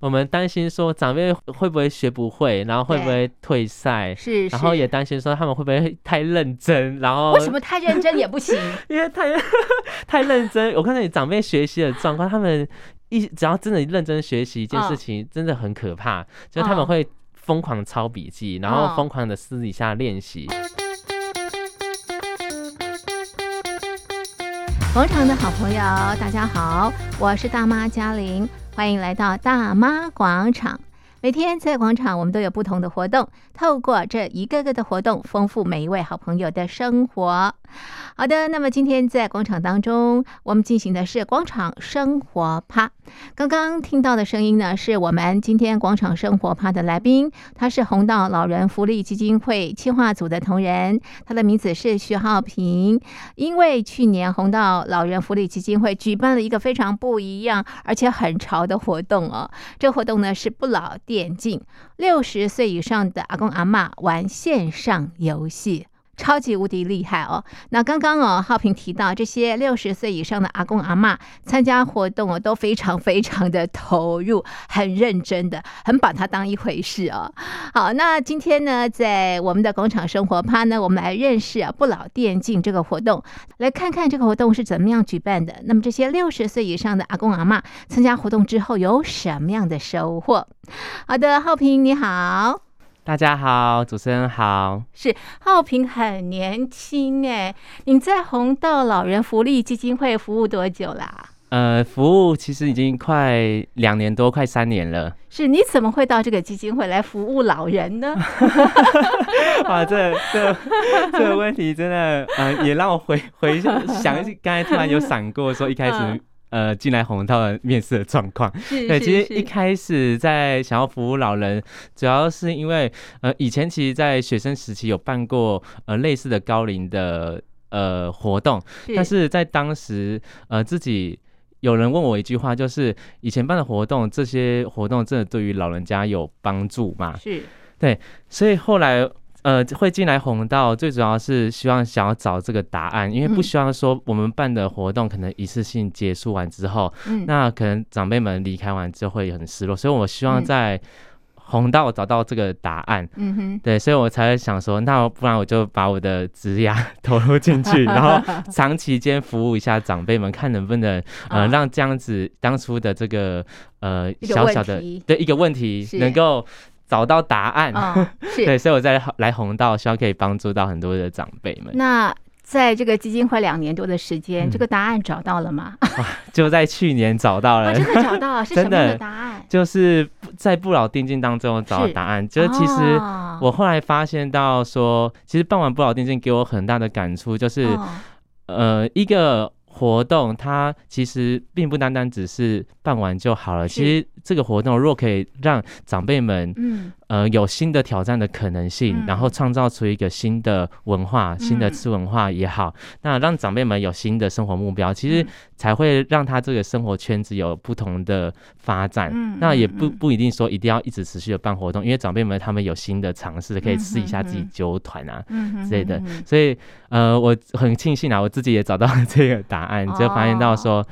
我们担心说长辈会不会学不会，然后会不会退赛，是，然后也担心说他们会不会太认真，然后为什么太认真也不行？因为太 太认真，我看到你长辈学习的状况，他们一只要真的认真学习一件事情，真的很可怕，就是他们会疯狂抄笔记，然后疯狂的私底下练习。广场的好朋友，大家好，我是大妈嘉玲。欢迎来到大妈广场。每天在广场，我们都有不同的活动。透过这一个个的活动，丰富每一位好朋友的生活。好的，那么今天在广场当中，我们进行的是广场生活趴。刚刚听到的声音呢，是我们今天广场生活趴的来宾，他是红道老人福利基金会企划组的同仁，他的名字是徐浩平。因为去年红道老人福利基金会举办了一个非常不一样而且很潮的活动哦，这活动呢是不老电竞，六十岁以上的阿公阿嬷玩线上游戏。超级无敌厉害哦！那刚刚哦，浩平提到这些六十岁以上的阿公阿嬷参加活动哦，都非常非常的投入，很认真的，很把它当一回事哦。好，那今天呢，在我们的广场生活趴呢，我们来认识啊不老电竞这个活动，来看看这个活动是怎么样举办的。那么这些六十岁以上的阿公阿嬷参加活动之后有什么样的收获？好的，浩平你好。大家好，主持人好。是浩平很年轻哎，你在红豆老人福利基金会服务多久啦？呃，服务其实已经快两年多，快三年了。是，你怎么会到这个基金会来服务老人呢？哇，这这这个问题真的，呃，也让我回回想，想刚才突然有闪过说一开始。呃，进来红道的面试的状况，对，其实一开始在想要服务老人，主要是因为呃，以前其实，在学生时期有办过呃类似的高龄的呃活动，但是在当时呃自己有人问我一句话，就是以前办的活动，这些活动真的对于老人家有帮助吗？是，对，所以后来。呃，会进来红道，最主要是希望想要找这个答案，因为不希望说我们办的活动可能一次性结束完之后，嗯，那可能长辈们离开完之后会很失落，所以我希望在红道找到这个答案，嗯哼，对，所以我才会想说，那不然我就把我的职涯 投入进去，然后长期间服务一下长辈们，看能不能呃让这样子当初的这个呃小小的的一个问题能够。找到答案，哦、对，所以我在来红道，希望可以帮助到很多的长辈们。那在这个基金会两年多的时间，嗯，这个答案找到了吗？就在去年找到了，哦，真的找到了，是 什么的答案？就是在不老电竞当中找到答案。就是其实我后来发现到说，其实办完不老电竞给我很大的感触，就是，哦，呃一个。活动它其实并不单单只是办完就好了，其实这个活动如果可以让长辈们，嗯。呃，有新的挑战的可能性，嗯、然后创造出一个新的文化、嗯、新的吃文化也好，那让长辈们有新的生活目标，其实才会让他这个生活圈子有不同的发展。嗯、那也不不一定说一定要一直持续的办活动，因为长辈们他们有新的尝试，可以试一下自己揪团啊、嗯、之类的。所以呃，我很庆幸啊，我自己也找到了这个答案，就发现到说。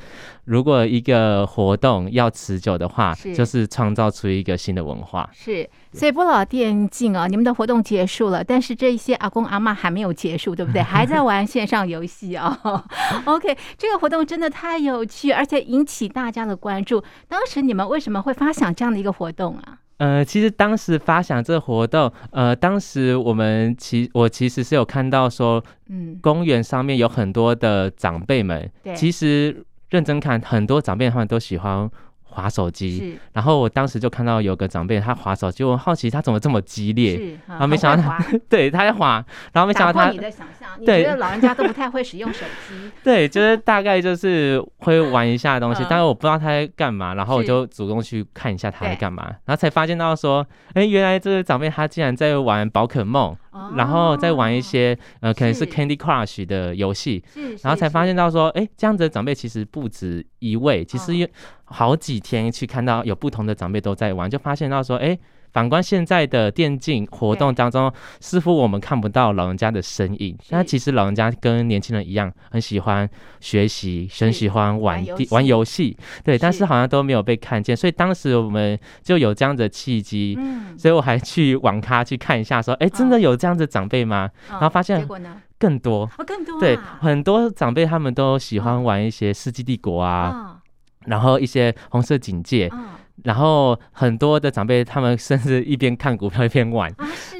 哦如果一个活动要持久的话，是就是创造出一个新的文化。是，所以不老电竞啊，你们的活动结束了，但是这些阿公阿妈还没有结束，对不对？还在玩线上游戏哦。OK，这个活动真的太有趣，而且引起大家的关注。当时你们为什么会发想这样的一个活动啊？呃，其实当时发想这个活动，呃，当时我们其我其实是有看到说，嗯，公园上面有很多的长辈们，对，其实。认真看，很多长辈他们都喜欢滑手机，然后我当时就看到有个长辈他滑手机，我好奇他怎么这么激烈，然后没想到他，对，他在滑，然后没想到他，你的想象，你觉得老人家都不太会使用手机，对，就是大概就是会玩一下东西，但是我不知道他在干嘛，然后我就主动去看一下他在干嘛，然后才发现到说，哎，原来这个长辈他竟然在玩宝可梦。然后再玩一些呃，可能是 Candy Crush 的游戏，然后才发现到说，哎，这样子的长辈其实不止一位，其实有好几天去看到有不同的长辈都在玩，就发现到说，哎，反观现在的电竞活动当中，似乎我们看不到老人家的身影。那其实老人家跟年轻人一样，很喜欢学习，很喜欢玩玩游戏，对，但是好像都没有被看见。所以当时我们就有这样的契机，嗯，所以我还去网咖去看一下，说，哎，真的有这样的长辈吗？然后发现更多，更多，对，很多长辈他们都喜欢玩一些《世纪帝国》啊，然后一些《红色警戒》。然后很多的长辈，他们甚至一边看股票一边玩，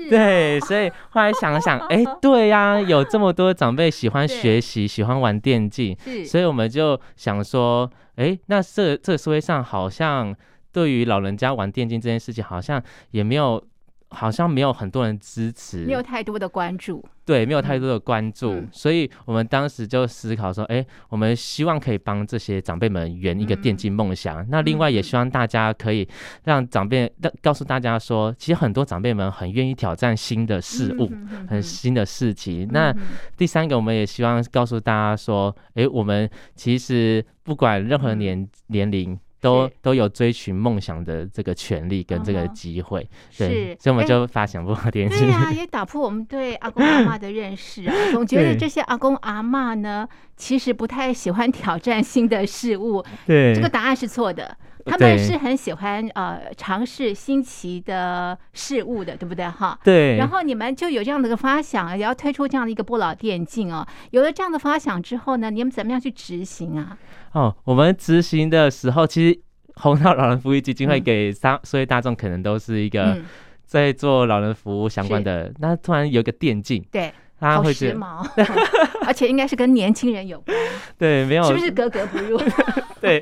对，所以后来想想，哎，对呀、啊，有这么多长辈喜欢学习，喜欢玩电竞，所以我们就想说，哎，那这这个社会上好像对于老人家玩电竞这件事情，好像也没有。好像没有很多人支持，没有太多的关注，对，没有太多的关注，嗯、所以我们当时就思考说，哎，我们希望可以帮这些长辈们圆一个电竞梦想。嗯、那另外也希望大家可以让长辈告告诉大家说，其实很多长辈们很愿意挑战新的事物，嗯、哼哼哼很新的事情。嗯、那第三个，我们也希望告诉大家说，哎，我们其实不管任何年、嗯、年龄。都都有追寻梦想的这个权利跟这个机会，嗯、对，是所以我们就发想不好电视。对啊，也打破我们对阿公阿妈的认识啊，总觉得这些阿公阿妈呢，其实不太喜欢挑战新的事物。对，这个答案是错的。他们是很喜欢呃尝试新奇的事物的，对不对哈？对。然后你们就有这样的一个发想，也要推出这样的一个不老电竞哦。有了这样的发想之后呢，你们怎么样去执行啊？哦，我们执行的时候，其实红道老人福利基金会给大所以大众可能都是一个在做老人服务相关的。嗯、那突然有一个电竞，对。他会而且应该是跟年轻人有关，对，没有是不是格格不入？对，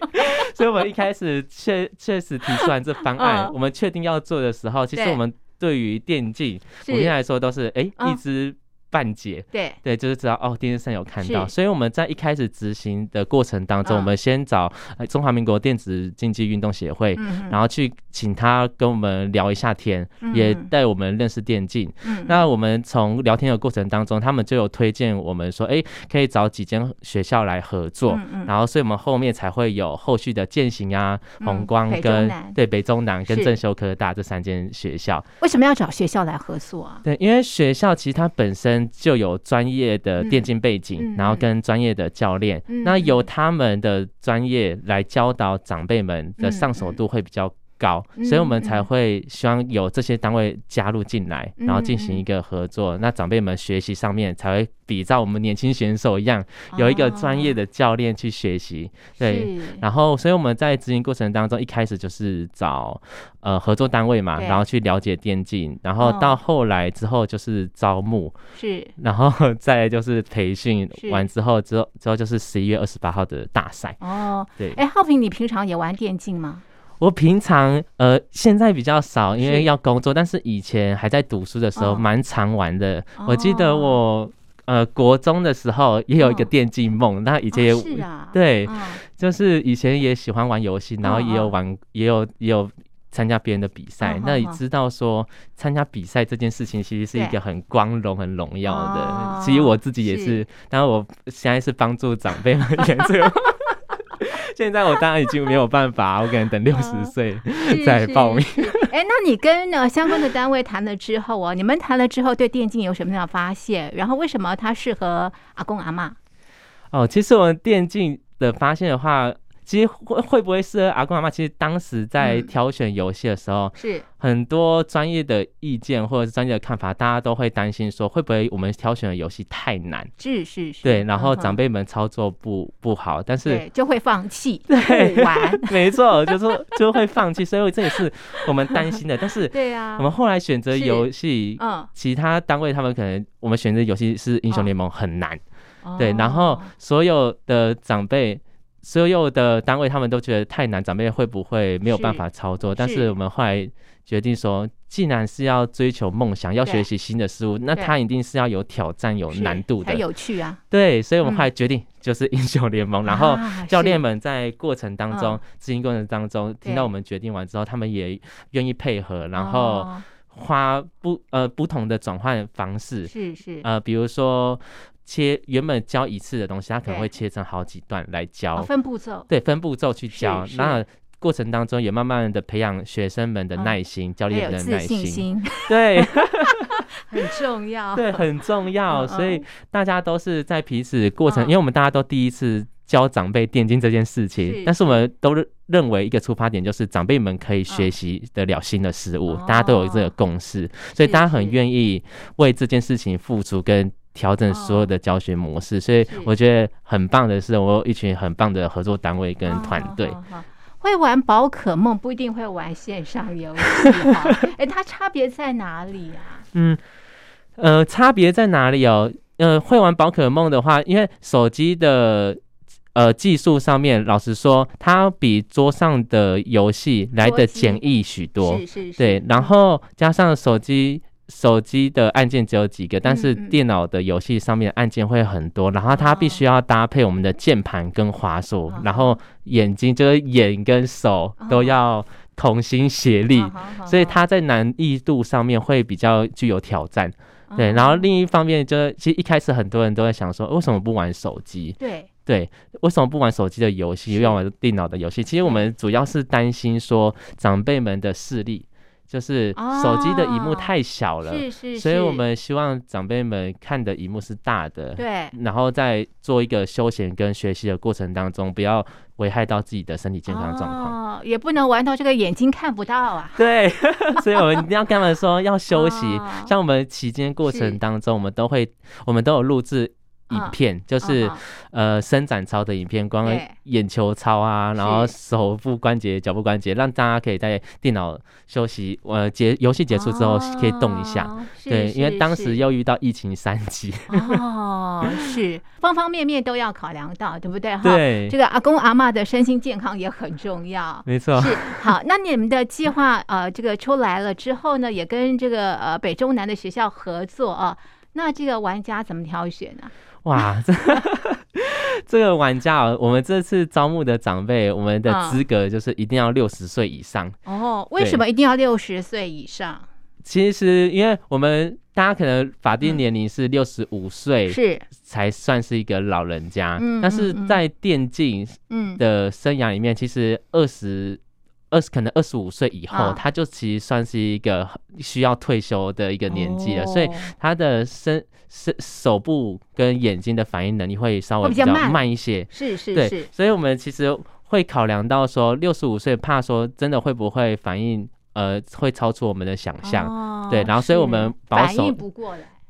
所以我们一开始确确实提出来这方案，我们确定要做的时候，其实我们对于电竞，普遍来说都是哎一直。半解，对。对，就是知道哦，电视上有看到，所以我们在一开始执行的过程当中，嗯、我们先找中华民国电子竞技运动协会，嗯、然后去请他跟我们聊一下天，嗯、也带我们认识电竞。嗯、那我们从聊天的过程当中，他们就有推荐我们说，哎，可以找几间学校来合作，然后所以我们后面才会有后续的践行啊、红光跟、嗯、对北中南跟正修科大这三间学校。为什么要找学校来合作啊？对，因为学校其实它本身。就有专业的电竞背景，嗯、然后跟专业的教练，嗯、那由他们的专业来教导长辈们的上手度会比较高，嗯、所以我们才会希望有这些单位加入进来，嗯、然后进行一个合作。嗯、那长辈们学习上面才会比照我们年轻选手一样，有一个专业的教练去学习。哦、对，然后所以我们在执行过程当中，一开始就是找呃合作单位嘛，然后去了解电竞，然后到后来之后就是招募，是，然后再就是培训完之后，之后之后就是十一月二十八号的大赛。哦，对，哎，浩平，你平常也玩电竞吗？我平常呃现在比较少，因为要工作。但是以前还在读书的时候，蛮、哦、常玩的。哦、我记得我呃国中的时候也有一个电竞梦，哦、那以前也、哦啊、对，哦、就是以前也喜欢玩游戏，然后也有玩，哦、也有也有参加别人的比赛。哦、那你知道说参加比赛这件事情其实是一个很光荣、很荣耀的。哦、其实我自己也是，是当然我现在是帮助长辈们演这个。现在我当然已经没有办法，我可能等六十岁 再报名。哎，那你跟呃相关的单位谈了之后哦，你们谈了之后对电竞有什么样的发现？然后为什么它适合阿公阿妈？哦，其实我们电竞的发现的话。其实会会不会适合阿公阿妈？其实当时在挑选游戏的时候，是很多专业的意见或者是专业的看法，大家都会担心说，会不会我们挑选的游戏太难？是是是。对，然后长辈们操作不不好，但是就会放弃，对玩。没错，就说就会放弃，所以这也是我们担心的。但是 对啊，我们后来选择游戏，嗯，其他单位他们可能我们选择游戏是英雄联盟很难，对，然后所有的长辈。所有的单位他们都觉得太难，长辈会不会没有办法操作？是但是我们后来决定说，既然是要追求梦想，要学习新的事物，那它一定是要有挑战、有难度的，很有趣啊。对，所以我们后来决定就是英雄联盟。嗯、然后教练们在过程当中、执行、啊、过程当中，听到我们决定完之后，他们也愿意配合，然后花不呃不同的转换方式，是是呃，比如说。切原本教一次的东西，他可能会切成好几段来教，分步骤，对，分步骤去教。那过程当中也慢慢的培养学生们的耐心，嗯、教练的耐心，心。对，很重要，对，很重要。所以大家都是在彼此过程，因为我们大家都第一次教长辈电竞这件事情，但是我们都认为一个出发点就是长辈们可以学习得了新的事物，大家都有这个共识，所以大家很愿意为这件事情付出跟调整所有的教学模式。所以我觉得很棒的是，我有一群很棒的合作单位跟团队。会玩宝可梦不一定会玩线上游戏 哈，哎，它差别在哪里啊？嗯，呃，差别在哪里哦？呃，会玩宝可梦的话，因为手机的呃技术上面，老实说，它比桌上的游戏来的简易许多。是是是。对，然后加上手机。手机的按键只有几个，但是电脑的游戏上面按键会很多，然后它必须要搭配我们的键盘跟滑鼠，然后眼睛就是眼跟手都要同心协力，所以它在难易度上面会比较具有挑战。对，然后另一方面就是，其实一开始很多人都在想说，为什么不玩手机？对对，为什么不玩手机的游戏，要玩电脑的游戏？其实我们主要是担心说长辈们的视力。就是手机的荧幕太小了，是是，所以我们希望长辈们看的荧幕是大的，对，然后在做一个休闲跟学习的过程当中，不要危害到自己的身体健康状况，哦，也不能玩到这个眼睛看不到啊。对，所以我们一定要跟他们说要休息。像我们期间过程当中，我们都会，我们都有录制。影片就是呃伸展操的影片，光眼球操啊，然后手部关节、脚部关节，让大家可以在电脑休息，呃结游戏结束之后可以动一下。对，因为当时又遇到疫情三级。哦，是方方面面都要考量到，对不对？对，这个阿公阿妈的身心健康也很重要。没错。是好，那你们的计划呃这个出来了之后呢，也跟这个呃北中南的学校合作啊，那这个玩家怎么挑选呢？哇，这这个玩家哦，我们这次招募的长辈，我们的资格就是一定要六十岁以上。哦，为什么一定要六十岁以上？其实，因为我们大家可能法定年龄是六十五岁，是才算是一个老人家。嗯，但是在电竞的生涯里面，其实二十。二十可能二十五岁以后，啊、他就其实算是一个需要退休的一个年纪了，哦、所以他的身身手部跟眼睛的反应能力会稍微比较慢。一些。是是是，所以我们其实会考量到说，六十五岁怕说真的会不会反应呃会超出我们的想象，哦、对，然后所以我们保守。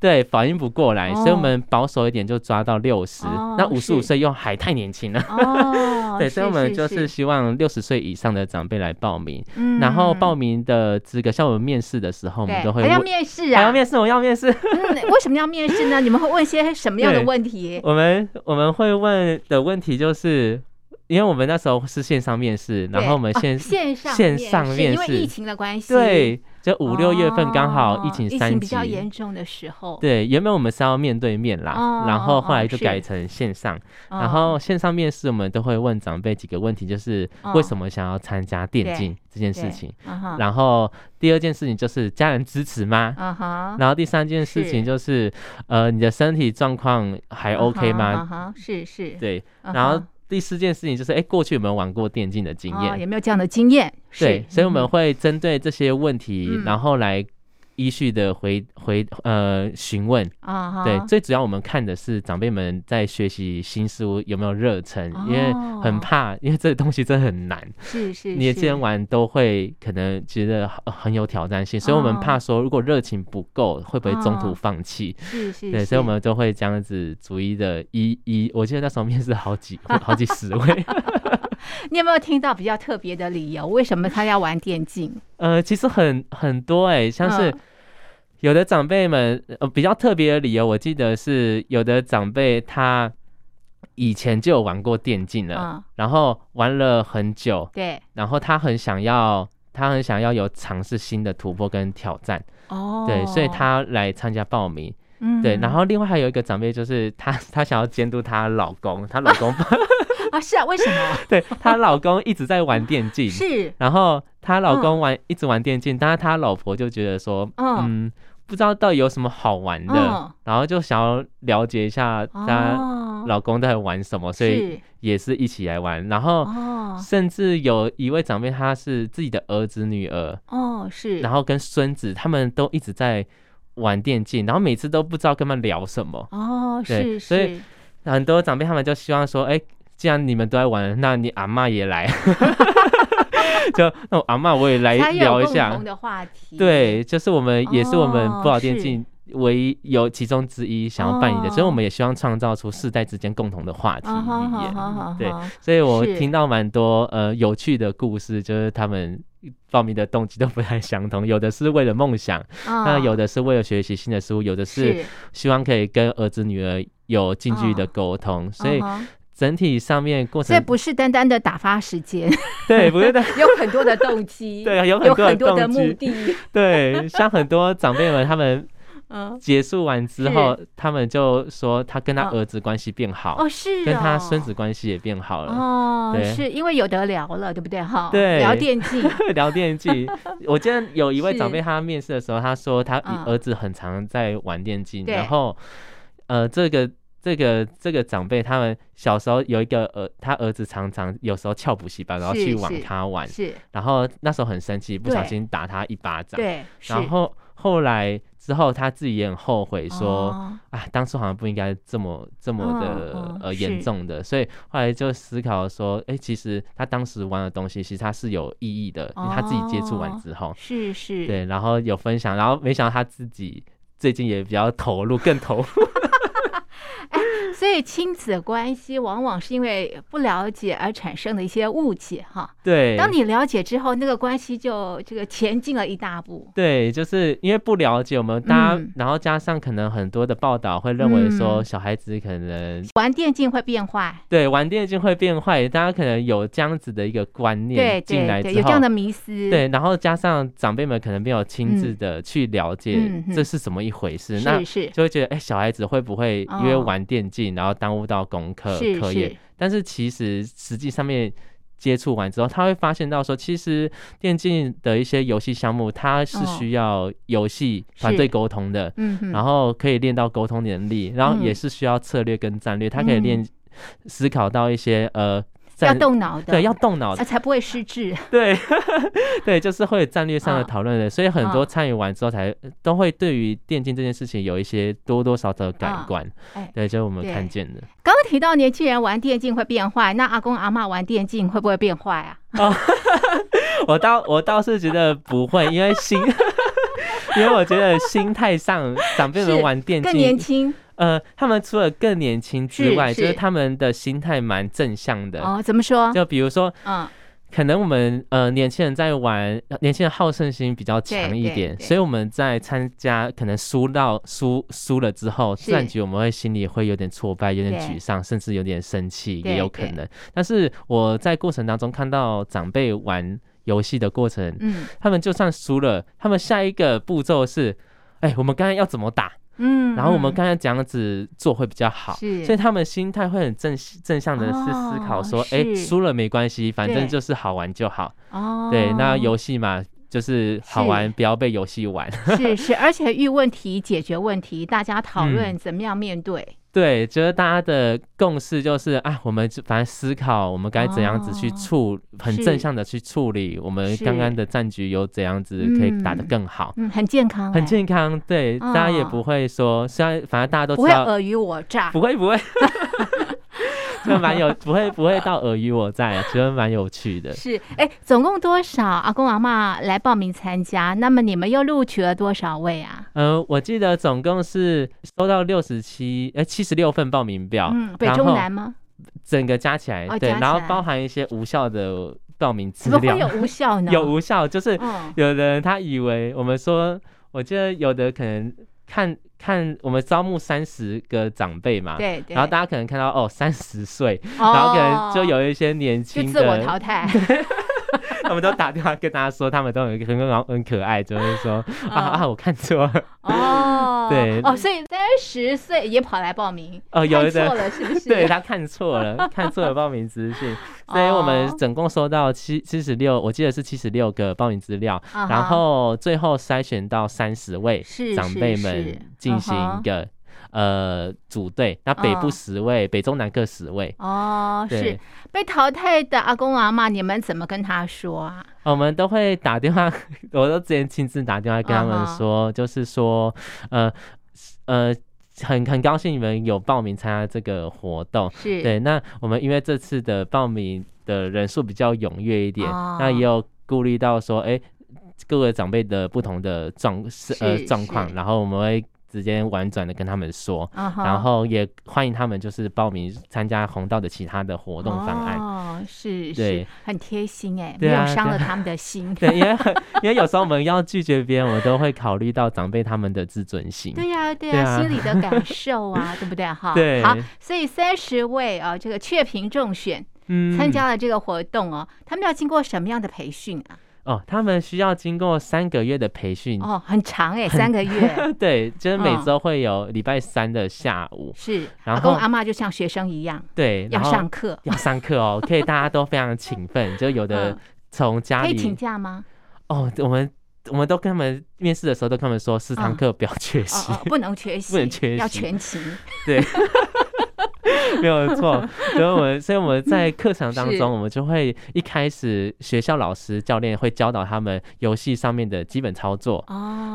对，反应不过来，所以我们保守一点，就抓到六十。那五十五岁又还太年轻了。哦，对，所以我们就是希望六十岁以上的长辈来报名。嗯，然后报名的资格，像我们面试的时候，我们都会还要面试啊，还要面试，我要面试。嗯，为什么要面试呢？你们会问些什么样的问题？我们我们会问的问题就是。因为我们那时候是线上面试，然后我们线线上线上面试，因为疫情的关系，对，就五六月份刚好疫情三级，比较严重的时候，对，原本我们是要面对面啦，然后后来就改成线上，然后线上面试我们都会问长辈几个问题，就是为什么想要参加电竞这件事情，然后第二件事情就是家人支持吗？然后第三件事情就是呃你的身体状况还 OK 吗？是是，对，然后。第四件事情就是，哎，过去有没有玩过电竞的经验？有没有这样的经验？对，所以我们会针对这些问题，然后来。依序的回回呃询问。啊，对，最主要我们看的是长辈们在学习新事物有没有热忱，因为很怕，因为这个东西真的很难，是是，年轻人玩都会可能觉得很有挑战性，所以我们怕说如果热情不够，会不会中途放弃？是是，对，所以我们都会这样子逐一的一一，我记得那时候面试好几好几十位。你有没有听到比较特别的理由？为什么他要玩电竞？呃，其实很很多哎、欸，像是有的长辈们呃比较特别的理由，我记得是有的长辈他以前就有玩过电竞了，嗯、然后玩了很久，对，然后他很想要，他很想要有尝试新的突破跟挑战，哦，对，所以他来参加报名，嗯，对，然后另外还有一个长辈就是他 他想要监督她老公，她老公。啊，是啊，为什么？对，她老公一直在玩电竞，是，然后她老公玩、嗯、一直玩电竞，但是她老婆就觉得说，嗯，不知道到底有什么好玩的，哦、然后就想要了解一下她老公在玩什么，哦、所以也是一起来玩。然后甚至有一位长辈，他是自己的儿子女儿哦，是，然后跟孙子他们都一直在玩电竞，然后每次都不知道跟他们聊什么。哦，对是，所以很多长辈他们就希望说，哎，既然你们都在玩，那你阿嬷也来。就那我阿嬷我也来聊一下，的话题。对，就是我们也是我们不老电竞唯一有其中之一想要扮演的，所以我们也希望创造出世代之间共同的话题。语言。对，所以我听到蛮多呃有趣的故事，就是他们报名的动机都不太相同，有的是为了梦想，那有的是为了学习新的事物，有的是希望可以跟儿子女儿有近距离的沟通，所以。整体上面过程，这不是单单的打发时间，对，不是的，有很多的动机，对，有很多的动机，目的，对，像很多长辈们，他们结束完之后，他们就说他跟他儿子关系变好，哦，是，跟他孙子关系也变好了，哦，对，是因为有得聊了，对不对？哈，对，聊电竞，聊电竞。我记得有一位长辈，他面试的时候，他说他儿子很常在玩电竞，然后，呃，这个。这个这个长辈他们小时候有一个儿，他儿子常常有时候翘补习班，然后去网咖玩，是，然后那时候很生气，不小心打他一巴掌，对，然后后来之后他自己也很后悔，说啊，当初好像不应该这么这么的呃严重的，所以后来就思考说，哎，其实他当时玩的东西，其实他是有意义的，他自己接触完之后，是是，对，然后有分享，然后没想到他自己最近也比较投入，更投入。and 所以亲子关系往往是因为不了解而产生的一些误解，哈。对。当你了解之后，那个关系就这个前进了一大步。对，就是因为不了解我们大家，然后加上可能很多的报道会认为说小孩子可能玩电竞会变坏。对，玩电竞会变坏，大家可能有这样子的一个观念进来之后，有这样的迷思。对，然后加上长辈们可能没有亲自的去了解这是怎么一回事，那就会觉得哎，小孩子会不会因为玩电竞？然后耽误到功课课业，但是其实实际上面接触完之后，他会发现到说，其实电竞的一些游戏项目，它是需要游戏团队沟通的，然后可以练到沟通能力，然后也是需要策略跟战略，他可以练思考到一些呃。要动脑的，对，要动脑的，才不会失智。对，对，就是会有战略上的讨论的，所以很多参与完之后，才都会对于电竞这件事情有一些多多少少的感官。对，就是我们看见的。刚刚提到年轻人玩电竞会变坏，那阿公阿妈玩电竞会不会变坏啊？我倒我倒是觉得不会，因为心，因为我觉得心态上，长辈们玩电竞更年轻。呃，他们除了更年轻之外，就是他们的心态蛮正向的。哦，怎么说？就比如说，嗯，可能我们呃年轻人在玩，年轻人好胜心比较强一点，所以我们在参加可能输到输输了之后，战局我们会心里会有点挫败，有点沮丧，甚至有点生气，也有可能。但是我在过程当中看到长辈玩游戏的过程，嗯，他们就算输了，他们下一个步骤是，哎，我们刚才要怎么打？嗯，然后我们刚才这样子做会比较好，是，所以他们心态会很正正向的是思考说，哎，输了没关系，反正就是好玩就好。哦，对，那游戏嘛，就是好玩，不要被游戏玩。是是，而且遇问题解决问题，大家讨论怎么样面对。对，觉得大家的共识就是啊，我们反正思考我们该怎样子去处，哦、很正向的去处理我们刚刚的战局，有怎样子可以打得更好，嗯，很健康，很健康。对，哦、大家也不会说，虽然反正大家都知道不会尔虞我诈，不会不会。就蛮有，不会不会到尔虞我诈，觉得蛮有趣的。是，哎、欸，总共多少阿公阿嬷来报名参加？那么你们又录取了多少位啊？嗯、呃，我记得总共是收到六十七，呃，七十六份报名表。嗯，北中南吗？整个加起来，哦、对，然后包含一些无效的报名资料。怎么会有无效呢？有无效，就是有的人他以为我们说，我记得有的可能。看看我们招募三十个长辈嘛，对，然后大家可能看到哦 三十岁，然后可能就有一些年轻的，自我淘汰，他们都打电话跟大家说，他们都很很很很可爱，就是说 啊啊我看错了。哦，对。哦，所以三十岁也跑来报名哦，有的。错了是不是？对，他看错了，看错了报名资讯，所以我们总共收到七七十六，我记得是七十六个报名资料，然后最后筛选到三十位长辈们进行一个。呃，组队，那北部十位，哦、北中南各十位。哦，是被淘汰的阿公阿妈，你们怎么跟他说啊？我们都会打电话，我都之前亲自打电话跟他们说，哦、就是说，呃呃，很很高兴你们有报名参加这个活动。是对，那我们因为这次的报名的人数比较踊跃一点，哦、那也有顾虑到说，哎、欸，各位长辈的不同的状是呃状况，然后我们会。直接婉转的跟他们说，uh huh. 然后也欢迎他们就是报名参加红道的其他的活动方案。哦，是，对，很贴心哎，没有伤了他们的心。对，因为 因为有时候我们要拒绝别人，我都会考虑到长辈他们的自尊心。对呀，对呀，心里的感受啊，对不对？哈，对。好，所以三十位啊，这个雀屏中选，嗯，参加了这个活动哦，他们要经过什么样的培训啊？哦，他们需要经过三个月的培训哦，很长哎，三个月。对，就是每周会有礼拜三的下午。是，然后阿妈就像学生一样，对，要上课，要上课哦。可以，大家都非常勤奋，就有的从家里可以请假吗？哦，我们我们都跟他们面试的时候都跟他们说，四堂课不要缺席，不能缺席，不能缺席，要全勤。对。没有错，所以我们所以我们在课程当中，我们就会一开始学校老师教练会教导他们游戏上面的基本操作，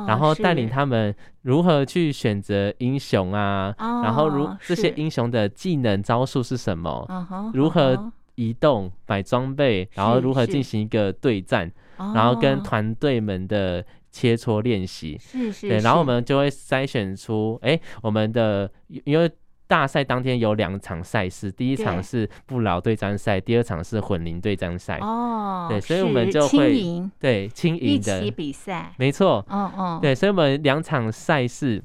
然后带领他们如何去选择英雄啊，然后如这些英雄的技能招数是什么，如何移动买装备，然后如何进行一个对战，然后跟团队们的切磋练习，是是，对，然后我们就会筛选出，哎，我们的因为。大赛当天有两场赛事，第一场是不老对战赛，第二场是混龄对战赛。哦，对，所以我们就会对轻盈的比赛，没错。哦哦，对，所以我们两场赛事，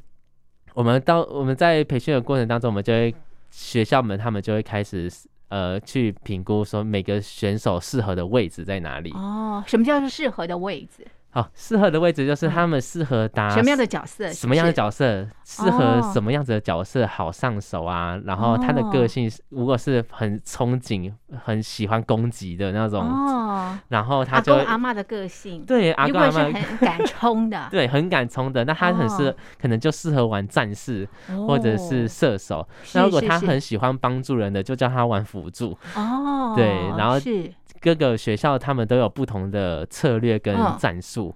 我们到我们在培训的过程当中，我们就会学校们他们就会开始呃去评估说每个选手适合的位置在哪里。哦，什么叫做适合的位置？好，适合的位置就是他们适合打什么样的角色？什么样的角色？适合什么样子的角色好上手啊？然后他的个性如果是很憧憬、很喜欢攻击的那种，哦，然后他就阿公阿嬷的个性，对，阿公阿妈很敢冲的，对，很敢冲的，那他很适可能就适合玩战士或者是射手。那如果他很喜欢帮助人的，就叫他玩辅助。哦，对，然后是。各个学校他们都有不同的策略跟战术，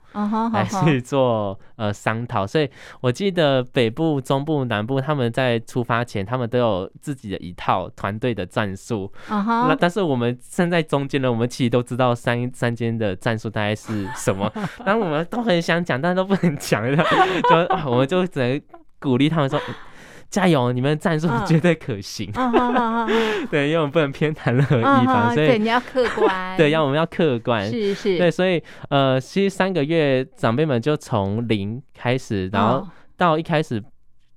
来去做呃商讨。所以我记得北部、中部、南部他们在出发前，他们都有自己的一套团队的战术。那但是我们站在中间呢，我们其实都知道三三间的战术大概是什么。然后我们都很想讲，但是都不能讲，就我们就只能鼓励他们说。加油！你们战术绝对可行。对，因为我们不能偏袒任何一方，所以你要客观。对，要我们要客观。是是。对，所以呃，其实三个月长辈们就从零开始，然后到一开始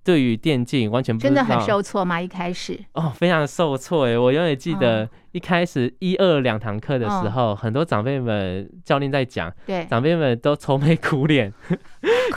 对于电竞完全不知道。真的很受挫吗？一开始？哦，非常受挫哎，我永远记得。一开始一二两堂课的时候，很多长辈们教练在讲，对，长辈们都愁眉苦脸。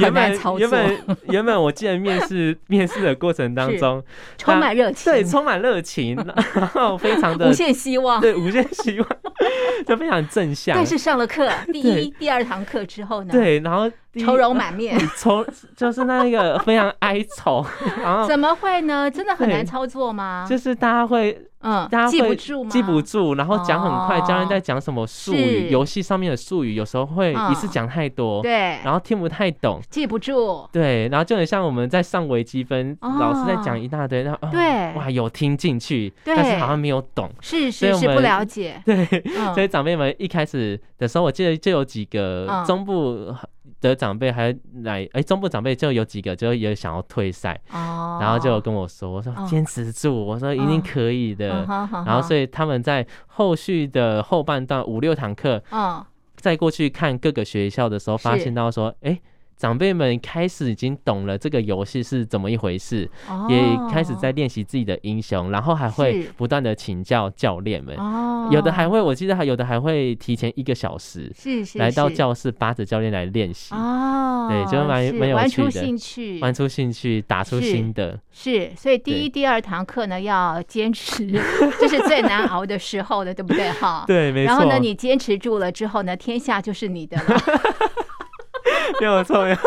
原本原本原本，我记得面试面试的过程当中，充满热情，对，充满热情，然后非常的无限希望，对，无限希望，就非常正向。但是上了课第一、第二堂课之后呢？对，然后愁容满面，愁就是那个非常哀愁。然后怎么会呢？真的很难操作吗？就是大家会。嗯，大家会记不住吗？记不住，然后讲很快，教练在讲什么术语，游戏上面的术语，有时候会一次讲太多，对，然后听不太懂，记不住，对，然后就很像我们在上微积分，老师在讲一大堆，然后对，哇，有听进去，但是好像没有懂，是是是不了解，对，所以长辈们一开始的时候，我记得就有几个中部。的长辈还来，哎、欸，中部长辈就有几个就也想要退赛，哦，然后就跟我说，我说坚持住，哦、我说一定可以的，哦、然后所以他们在后续的后半段五六堂课，哦，再过去看各个学校的时候，发现到说，哎。欸长辈们开始已经懂了这个游戏是怎么一回事，哦、也开始在练习自己的英雄，然后还会不断的请教教练们。哦，有的还会，我记得还有的还会提前一个小时，是是来到教室扒着教练来练习。哦，对，就蛮蛮有趣的，玩出兴趣，玩出兴趣，打出新的。是，所以第一、第二堂课呢要坚持，这是最难熬的时候的，对不对？哈，对，没错。然后呢，你坚持住了之后呢，天下就是你的了。没有错呀。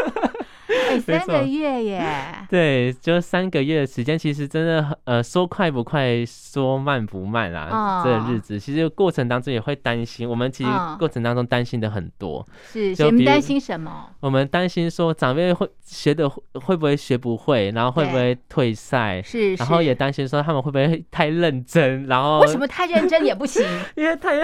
哎，三个月耶！对，就三个月的时间，其实真的呃，说快不快，说慢不慢啦。哦、这个日子其实过程当中也会担心，我们其实过程当中担心的很多。是，你们担心什么？我们担心说长辈会学的会不会学不会，然后会不会退赛？是，然后也担心说他们会不会太认真，然后为什么太认真也不行？因为太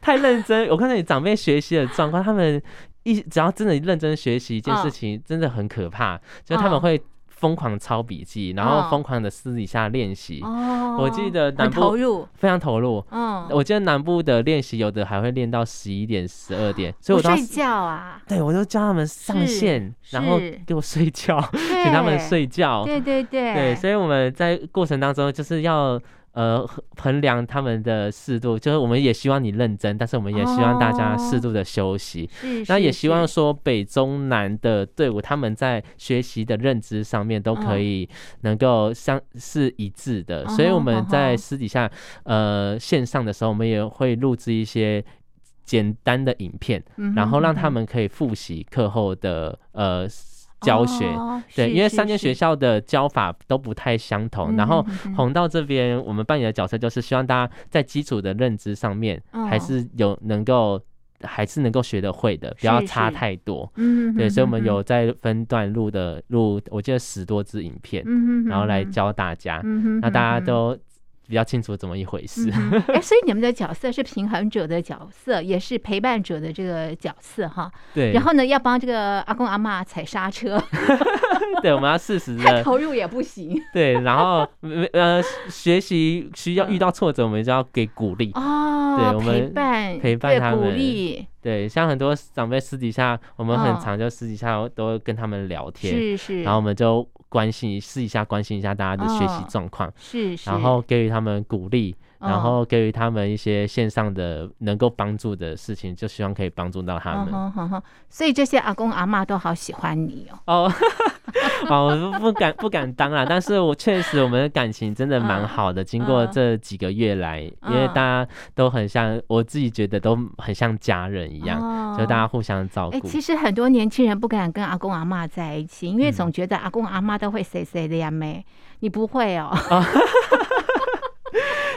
太认真，我看到你长辈学习的状况，他们。一只要真的认真学习一件事情，真的很可怕。Oh. 就是他们会疯狂抄笔记，然后疯狂的私底下练习。Oh. 我记得南部投入，非常投入。嗯，oh. 我记得南部的练习有的还会练到十一点、十二点，所以我都睡觉啊。对，我就叫他们上线，然后给我睡觉，请他们睡觉。对对对对，所以我们在过程当中就是要。呃，衡量他们的适度，就是我们也希望你认真，但是我们也希望大家适度的休息。是，那也希望说北中南的队伍，他们在学习的认知上面都可以能够相是一致的。所以我们在私底下呃线上的时候，我们也会录制一些简单的影片，然后让他们可以复习课后的呃。教学、哦、对，因为三间学校的教法都不太相同。然后红道这边，我们扮演的角色就是希望大家在基础的认知上面，还是有能够，还是能够学得会的，不要差太多。嗯，对，所以我们有在分段录的录，我记得十多支影片，然后来教大家，那大家都。比较清楚怎么一回事，哎、嗯欸，所以你们的角色是平衡者的角色，也是陪伴者的这个角色哈。对。然后呢，要帮这个阿公阿妈踩刹车。对，我们要适时的。太投入也不行。对，然后呃，学习需要遇到挫折，我们就要给鼓励。哦。对，我们陪伴陪伴他们。鼓励。对，像很多长辈私底下，我们很常就私底下都跟他们聊天。是是。然后我们就。关心试一下，关心一下大家的学习状况，是是，然后给予他们鼓励，然后给予他们一些线上的能够帮助的事情，就希望可以帮助到他们。所以这些阿公阿妈都好喜欢你哦。哦，哦，不敢不敢当啊，但是我确实我们的感情真的蛮好的。经过这几个月来，因为大家都很像，我自己觉得都很像家人一样，就大家互相照顾。哎，其实很多年轻人不敢跟阿公阿妈在一起，因为总觉得阿公阿妈。都会谁谁的呀？妹，你不会哦。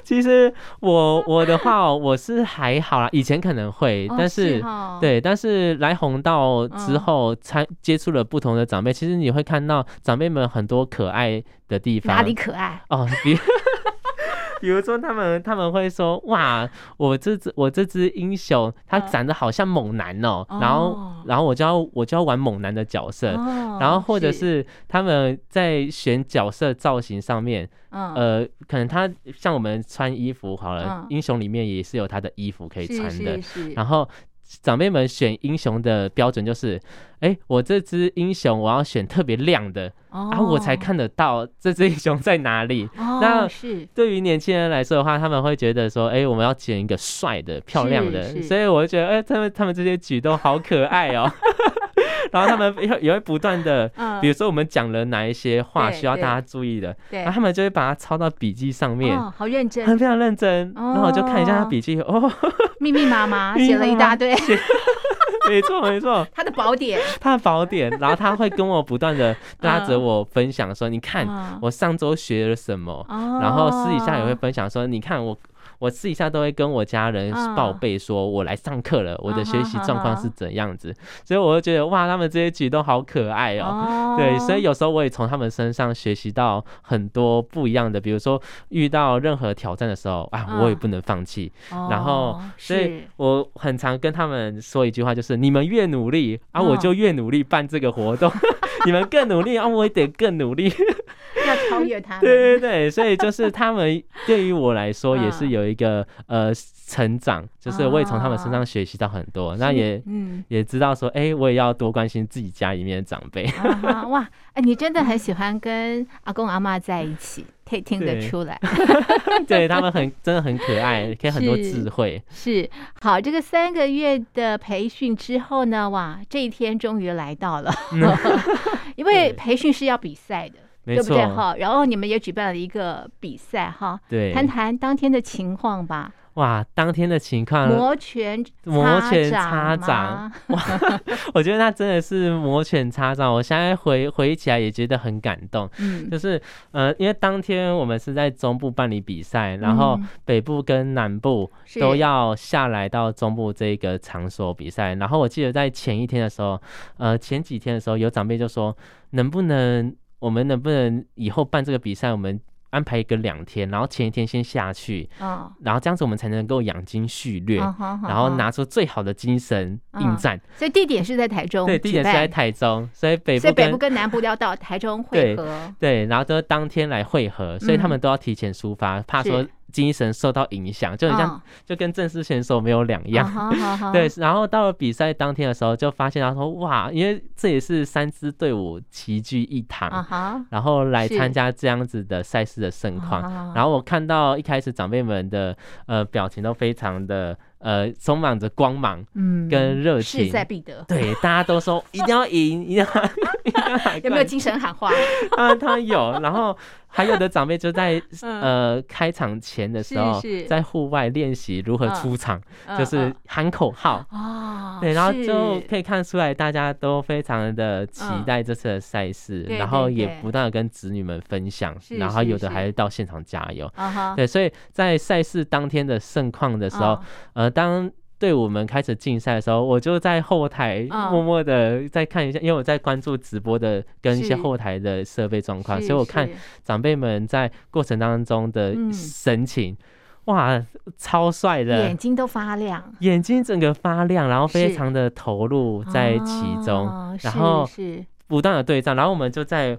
其实我我的话，我是还好啦。以前可能会，但是，是对，但是来红道之后，参接触了不同的长辈。其实你会看到长辈们很多可爱的地方。哪里可爱？哦，比比如说他们他们会说哇，我这只我这只英雄，他长得好像猛男哦。然后然后我就要我就要玩猛男的角色。然后或者是他们在选角色造型上面，呃，可能他像我们穿衣服好了，英雄里面也是有他的衣服可以穿的。然后长辈们选英雄的标准就是，哎，我这只英雄我要选特别亮的。啊，我才看得到这只英雄在哪里。那是对于年轻人来说的话，他们会觉得说，哎，我们要选一个帅的、漂亮的。所以我就觉得，哎，他们他们这些举动好可爱哦。然后他们也 也会不断的，比如说我们讲了哪一些话需要大家注意的，然后他们就会把它抄到笔记上面。好认真，很非常认真。然后我就看一下他笔记，哦，密密麻麻 写了一大堆。没错没错，他的宝典，他的宝典，然后他会跟我不断的拉着我分享说，你看我上周学了什么，然后私底下也会分享说，你看我。我私底下都会跟我家人报备，说我来上课了，我的学习状况是怎样子，所以我就觉得哇，他们这些举动好可爱哦。对，所以有时候我也从他们身上学习到很多不一样的，比如说遇到任何挑战的时候啊，我也不能放弃。然后，所以我很常跟他们说一句话，就是你们越努力啊，我就越努力办这个活动。你们更努力啊，我也得更努力。要超越他们，对对对，所以就是他们对于我来说也是有一个呃成长，就是我也从他们身上学习到很多，那也嗯也知道说，哎，我也要多关心自己家里面的长辈。哇，哎，你真的很喜欢跟阿公阿妈在一起，可以听得出来。对，他们很真的很可爱，可以很多智慧。是 好，这个三个月的培训之后呢，哇，这一天终于来到了，因为培训是要比赛的。对不对哈？然后你们也举办了一个比赛哈，对，谈谈当天的情况吧。哇，当天的情况，摩拳摩拳擦掌，哇，我觉得他真的是摩拳擦掌。我现在回回忆起来也觉得很感动。嗯，就是呃，因为当天我们是在中部办理比赛，然后北部跟南部都要下来到中部这个场所比赛。然后我记得在前一天的时候，呃，前几天的时候，有长辈就说，能不能。我们能不能以后办这个比赛，我们安排一个两天，然后前一天先下去，哦、然后这样子我们才能够养精蓄锐，哦、然后拿出最好的精神应战。哦、所以地点是在台中，对，地点是在台中，所以北部，所以北部跟南部要到台中会合，对，对，然后都当天来会合，所以他们都要提前出发，嗯、怕说。精神受到影响，就很像，就跟正式选手没有两样。Oh. 对，然后到了比赛当天的时候，就发现他说：“哇，因为这也是三支队伍齐聚一堂，uh-huh. 然后来参加这样子的赛事的盛况。Uh-huh. 然后我看到一开始长辈们的呃表情都非常的。”呃，充满着光芒，嗯，跟热情，势在必得。对，大家都说 一定要赢，一定要有没有精神喊话？啊，他有。然后还有的长辈就在 呃开场前的时候，在户外练习如何出场，就是喊口号。哦，对，然后就可以看出来，大家都非常的期待这次的赛事，然后也不断的跟子女们分享，然后有的还是到现场加油。对，所以在赛事当天的盛况的时候，呃。当队伍们开始竞赛的时候，我就在后台默默的在看一下，因为我在关注直播的跟一些后台的设备状况，所以我看长辈们在过程当中的神情，哇，超帅的，眼睛都发亮，眼睛整个发亮，然后非常的投入在其中，然后不断的对战，然后我们就在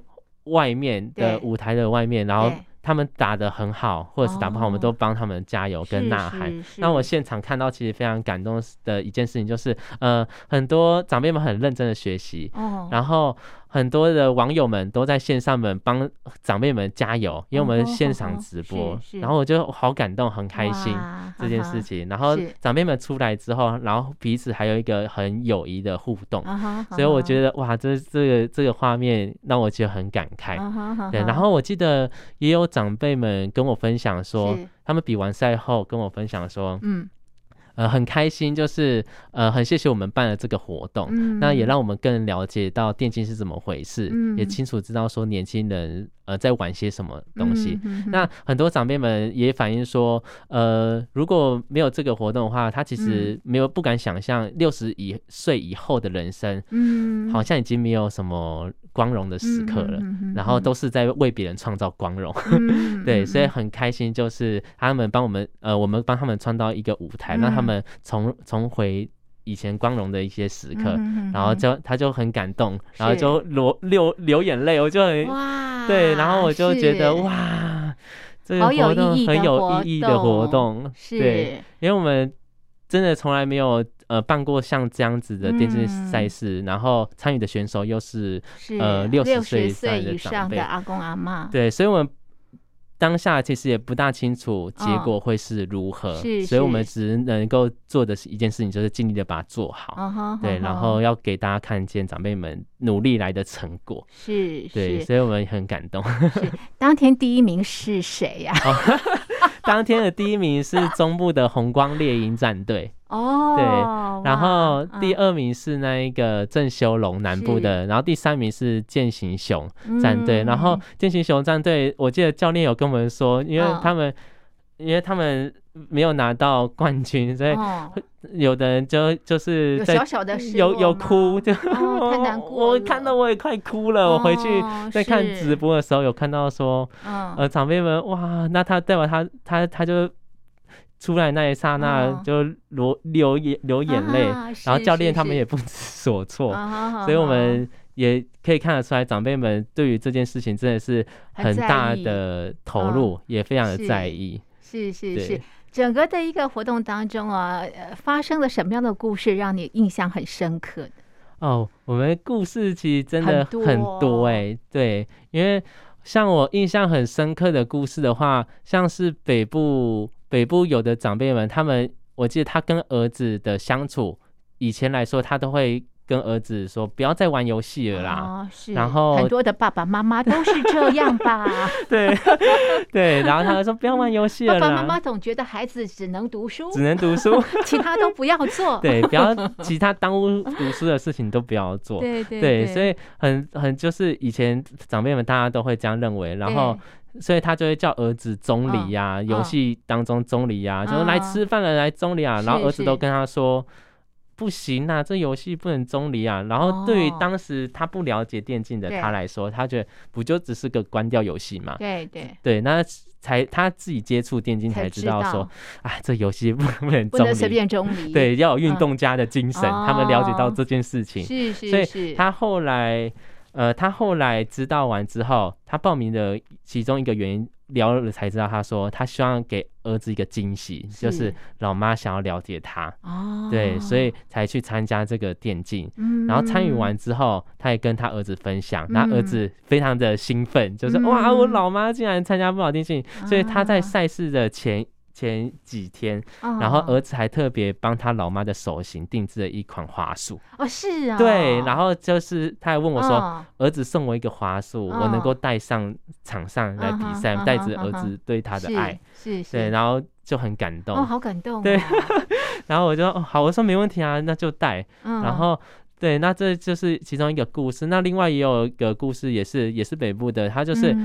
外面的舞台的外面，然后。他们打得很好，或者是打不好，我们都帮他们加油跟呐喊。那我现场看到，其实非常感动的一件事情就是，呃，很多长辈们很认真的学习，然后。很多的网友们都在线上们帮长辈们加油，因为我们现场直播，然后我就好感动，很开心这件事情。然后长辈们出来之后，然后彼此还有一个很友谊的互动，所以我觉得哇，这这个这个画面让我觉得很感慨。对，然后我记得也有长辈们跟我分享说，他们比完赛后跟我分享说，嗯。呃，很开心，就是呃，很谢谢我们办了这个活动，嗯、那也让我们更了解到电竞是怎么回事，嗯、也清楚知道说年轻人呃在玩些什么东西。嗯、那很多长辈们也反映说，呃，如果没有这个活动的话，他其实没有不敢想象六十以岁以后的人生，嗯，好像已经没有什么。光荣的时刻了，然后都是在为别人创造光荣，对，所以很开心，就是他们帮我们，呃，我们帮他们创造一个舞台，让他们重重回以前光荣的一些时刻，然后就他就很感动，然后就流流流眼泪，我就很哇，对，然后我就觉得哇，这个活动很有意义的活动，对，因为我们真的从来没有。呃，办过像这样子的电竞赛事，嗯、然后参与的选手又是，是呃六十岁以上的阿公阿妈，对，所以我们当下其实也不大清楚结果会是如何，哦、所以我们只能够做的是一件事情，就是尽力的把它做好，哦、对，哦、然后要给大家看见长辈们努力来的成果，是，对，所以我们很感动。是，当天第一名是谁呀？当天的第一名是中部的红光猎鹰战队。哦，对，然后第二名是那一个郑修龙南部的，然后第三名是健行熊战队，然后健行熊战队，我记得教练有跟我们说，因为他们因为他们没有拿到冠军，所以有的人就就是在有有哭，就太难过，我看到我也快哭了。我回去在看直播的时候有看到说，呃，长辈们哇，那他代表他他他就。出来那一刹那就流流眼流眼泪，然后教练他们也不知 所措，所以我们也可以看得出来，长辈们对于这件事情真的是很大的投入，也非常的在意。是是是，整个的一个活动当中啊，发生了什么样的故事让你印象很深刻的？哦，我们故事其实真的很多哎、欸，对，因为像我印象很深刻的故事的话，像是北部北部有的长辈们，他们我记得他跟儿子的相处，以前来说他都会。跟儿子说不要再玩游戏了啦，哦、是然后很多的爸爸妈妈都是这样吧？对 对，然后他说不要玩游戏了。爸爸妈妈总觉得孩子只能读书，只能读书，其他都不要做。对，不要其他耽误读书的事情都不要做。对对对，对，所以很很就是以前长辈们大家都会这样认为，然后所以他就会叫儿子钟离呀，游戏当中钟离呀，就是来吃饭了来钟离啊，然后儿子都跟他说。不行啊，这游戏不能中离啊。然后对于当时他不了解电竞的他来说，他觉得不就只是个关掉游戏嘛？对对对，那才他自己接触电竞才知道说，啊，这游戏不不能中离，不能随便中离。对，要有运动家的精神，他们了解到这件事情。是是是。所以他后来，呃，他后来知道完之后，他报名的其中一个原因。聊了才知道，他说他希望给儿子一个惊喜，是就是老妈想要了解他，哦、对，所以才去参加这个电竞。嗯、然后参与完之后，他也跟他儿子分享，那、嗯、儿子非常的兴奋，就是、嗯、哇，我老妈竟然参加不老电竞，嗯、所以他在赛事的前。前几天，然后儿子还特别帮他老妈的手型定制了一款花束。哦，是啊。对，然后就是他还问我说：“儿子送我一个花束，我能够带上场上来比赛，带着儿子对他的爱。”是是。对，然后就很感动。哦，好感动。对。然后我就好，我说没问题啊，那就带。然后对，那这就是其中一个故事。那另外也有一个故事，也是也是北部的，他就是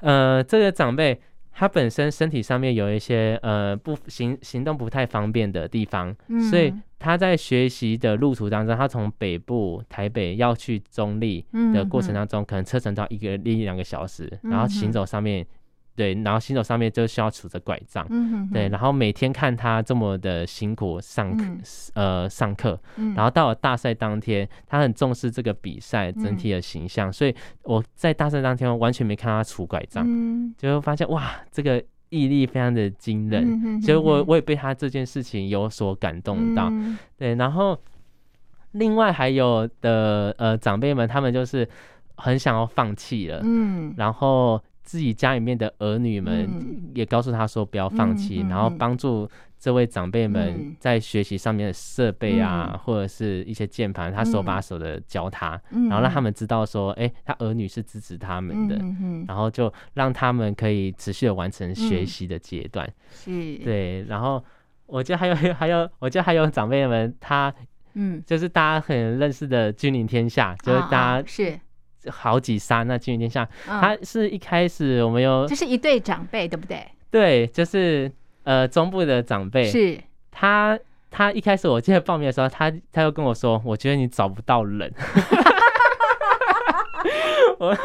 呃这个长辈。他本身身体上面有一些呃不行行动不太方便的地方，嗯、所以他在学习的路途当中，他从北部台北要去中立的过程当中，嗯、可能车程到一个一两个小时，嗯、然后行走上面。对，然后新手上面就需要拄着拐杖，嗯、哼哼对，然后每天看他这么的辛苦上课，嗯、呃，上课，嗯、然后到了大赛当天，他很重视这个比赛整体。的形象，嗯、所以我在大赛当天完全没看他拄拐杖，嗯、就会发现哇，这个毅力非常的惊人，嗯、哼哼所以我我也被他这件事情有所感动到，嗯、对，然后另外还有的呃长辈们，他们就是很想要放弃了，嗯，然后。自己家里面的儿女们也告诉他说不要放弃，嗯、然后帮助这位长辈们在学习上面的设备啊，嗯、或者是一些键盘，他手把手的教他，嗯、然后让他们知道说，哎、欸，他儿女是支持他们的，嗯、然后就让他们可以持续的完成学习的阶段。是，对。然后我觉得还有 还有，我觉得还有长辈们，他嗯，就是大家很认识的君临天下，就是大家是。好几山那君临天下，嗯、他是一开始我们有，就是一对长辈，对不对？对，就是呃中部的长辈，是他，他一开始我记得报名的时候，他他又跟我说，我觉得你找不到人。我，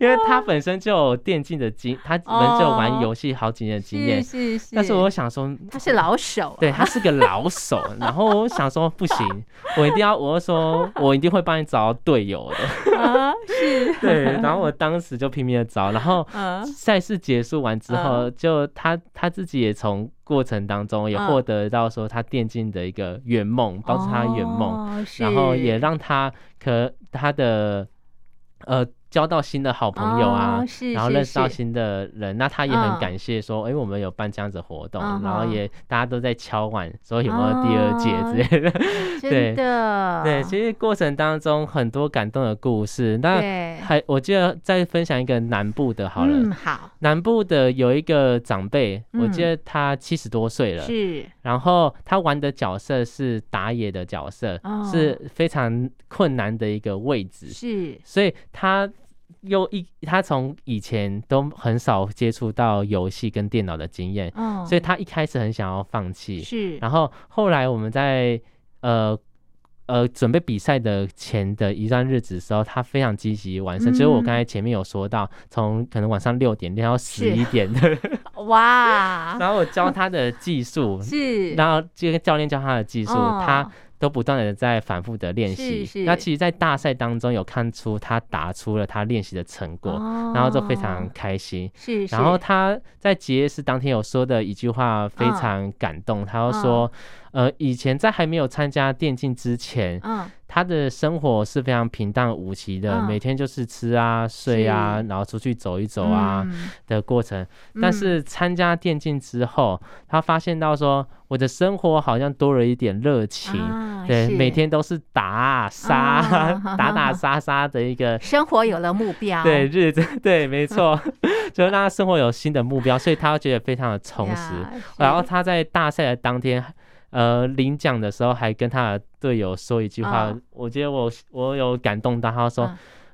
因为他本身就有电竞的经，他本身就有玩游戏好几年的经验，是是是。但是我想说，他是老手，对，他是个老手。然后我想说，不行，我一定要，我说我一定会帮你找到队友的。啊，是。对，然后我当时就拼命的找，然后 赛事结束完之后，就他他自己也从过程当中也获得到说他电竞的一个圆梦，帮助他圆梦，然后也让他可他的。呃，交到新的好朋友啊，然后认识到新的人，那他也很感谢说，哎、嗯欸，我们有办这样子活动，嗯、然后也大家都在敲碗说有没有第二届之类的，哦、对。的，对，其实过程当中很多感动的故事。那还，我记得再分享一个南部的好了，嗯，好，南部的有一个长辈，我记得他七十多岁了，是、嗯，然后他玩的角色是打野的角色，哦、是非常困难的一个位置，是，所以他。又一，他从以前都很少接触到游戏跟电脑的经验，哦、所以他一开始很想要放弃。是，然后后来我们在呃呃准备比赛的前的一段日子的时候，他非常积极完成。所以、嗯、我刚才前面有说到，从可能晚上六点练到十一点哇！然后我教他的技术 是，然后这个教练教他的技术，哦、他。都不断的在反复的练习。那其实，在大赛当中有看出他打出了他练习的成果，哦、然后就非常开心。是，是。然后他在结业式当天有说的一句话非常感动，哦、他又说。哦呃，以前在还没有参加电竞之前，嗯，他的生活是非常平淡无奇的，嗯、每天就是吃啊、睡啊，然后出去走一走啊的过程。嗯、但是参加电竞之后，嗯、他发现到说，我的生活好像多了一点热情，啊、对，每天都是打杀、啊、打打杀杀的一个生活有了目标，对日子，对，没错，就让他生活有新的目标，所以他觉得非常的充实。然后他在大赛的当天。呃，领奖的时候还跟他的队友说一句话，哦、我觉得我我有感动到，他说，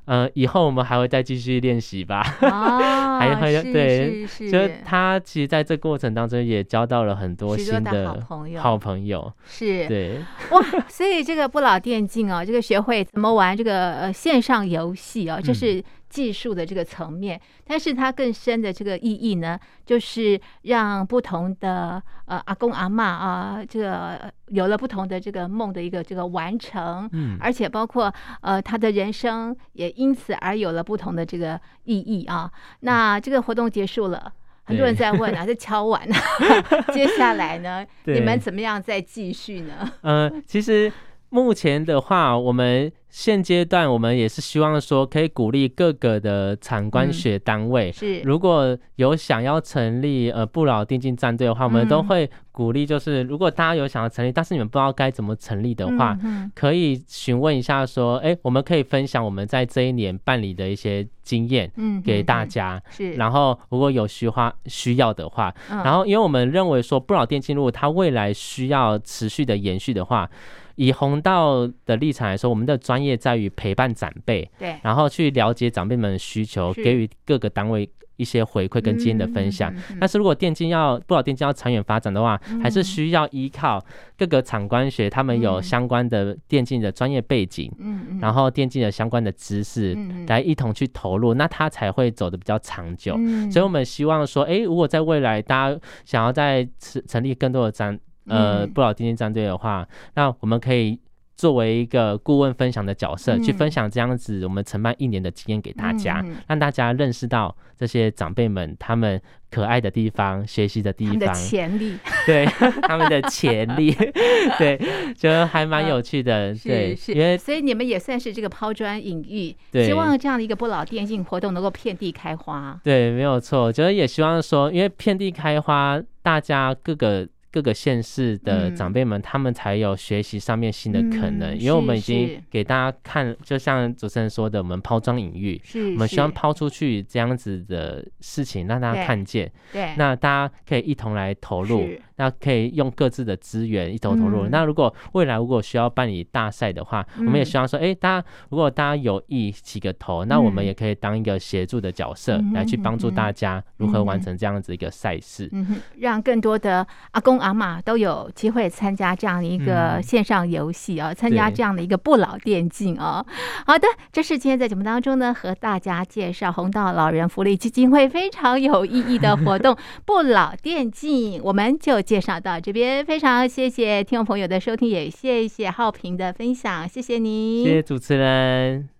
嗯、呃，以后我们还会再继续练习吧。哦，还会对，就是他其实在这过程当中也交到了很多新的好朋友，好朋友。是，对，哇，所以这个不老电竞哦，这个学会怎么玩这个呃线上游戏哦，就是。技术的这个层面，但是它更深的这个意义呢，就是让不同的呃阿公阿妈啊，这个有了不同的这个梦的一个这个完成，嗯，而且包括呃他的人生也因此而有了不同的这个意义啊。那这个活动结束了，很多人在问啊，在敲碗，接下来呢，你们怎么样再继续呢？嗯、呃，其实目前的话，我们。现阶段我们也是希望说，可以鼓励各个的产官学单位，是。如果有想要成立呃不老电竞战队的话，我们都会鼓励，就是如果大家有想要成立，但是你们不知道该怎么成立的话，可以询问一下说，哎，我们可以分享我们在这一年办理的一些经验，嗯，给大家，是，然后如果有需话需要的话，然后因为我们认为说不老电竞如果它未来需要持续的延续的话。以弘道的立场来说，我们的专业在于陪伴长辈，对，然后去了解长辈们的需求，给予各个单位一些回馈跟经验的分享。嗯嗯嗯、但是如果电竞要不老电竞要长远发展的话，嗯、还是需要依靠各个场官学，他们有相关的电竞的专业背景，嗯嗯、然后电竞的相关的知识，嗯、来一同去投入，那他才会走得比较长久。嗯、所以我们希望说，哎，如果在未来大家想要在成成立更多的战。呃，不老电竞战队的话，那我们可以作为一个顾问分享的角色，嗯、去分享这样子我们承办一年的经验给大家，嗯、让大家认识到这些长辈们他们可爱的地方、学习的地方、潜力，对他们的潜力，对，觉得还蛮有趣的，嗯、对，是，是因为所以你们也算是这个抛砖引玉，对，希望这样的一个不老电竞活动能够遍地开花。对，没有错，觉得也希望说，因为遍地开花，大家各个。各个县市的长辈们，嗯、他们才有学习上面新的可能，嗯、因为我们已经给大家看，就像主持人说的，我们抛砖引玉，我们希望抛出去这样子的事情，让大家看见，对。那大家可以一同来投入。那可以用各自的资源一同投入。嗯、那如果未来如果需要办理大赛的话，嗯、我们也希望说，哎、欸，大家如果大家有意起个头，嗯、那我们也可以当一个协助的角色，来去帮助大家如何完成这样子一个赛事，嗯，让更多的阿公阿妈都有机会参加这样的一个线上游戏啊，参、嗯、加这样的一个不老电竞哦。好的，这是今天在节目当中呢，和大家介绍红道老人福利基金会非常有意义的活动—— 不老电竞，我们就。介绍到这边，非常谢谢听众朋友的收听，也谢谢浩平的分享，谢谢你，谢谢主持人。